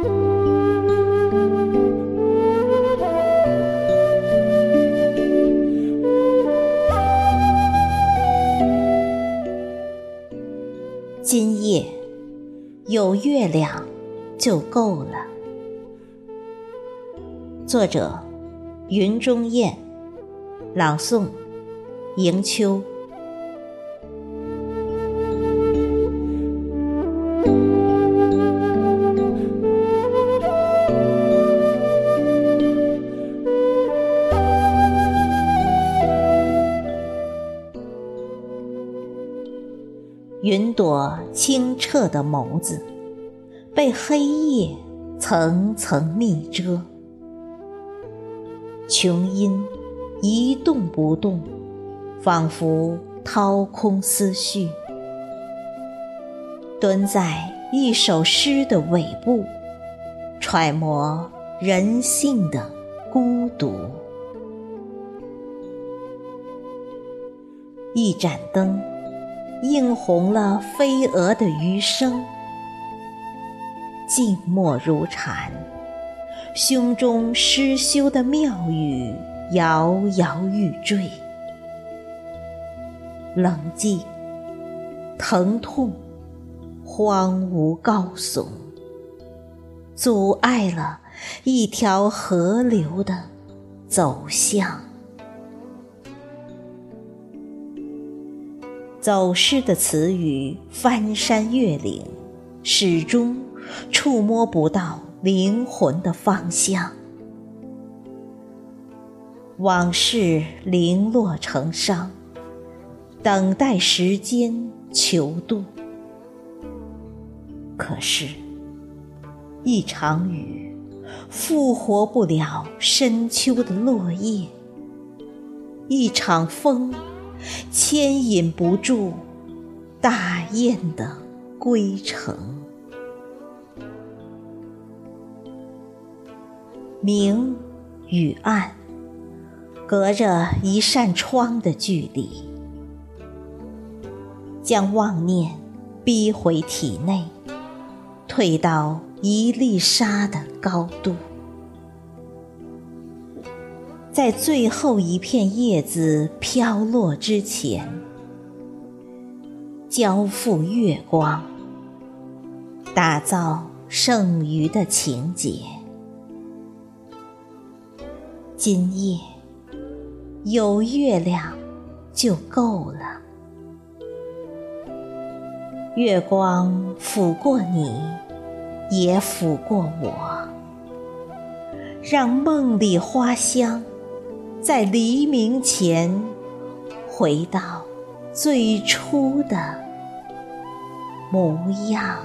今夜有月亮就够了。作者：云中雁，朗诵：迎秋。云朵清澈的眸子，被黑夜层层密遮。琼音一动不动，仿佛掏空思绪。蹲在一首诗的尾部，揣摩人性的孤独。一盏灯。映红了飞蛾的余生，静默如禅，胸中失修的妙语摇摇欲坠。冷寂、疼痛、荒芜高耸，阻碍了一条河流的走向。走失的词语，翻山越岭，始终触摸不到灵魂的方向。往事零落成伤，等待时间求渡。可是，一场雨复活不了深秋的落叶，一场风。牵引不住大雁的归程。明与暗，隔着一扇窗的距离，将妄念逼回体内，退到一粒沙的高度。在最后一片叶子飘落之前，交付月光，打造剩余的情节。今夜有月亮就够了，月光抚过你，也抚过我，让梦里花香。在黎明前，回到最初的模样。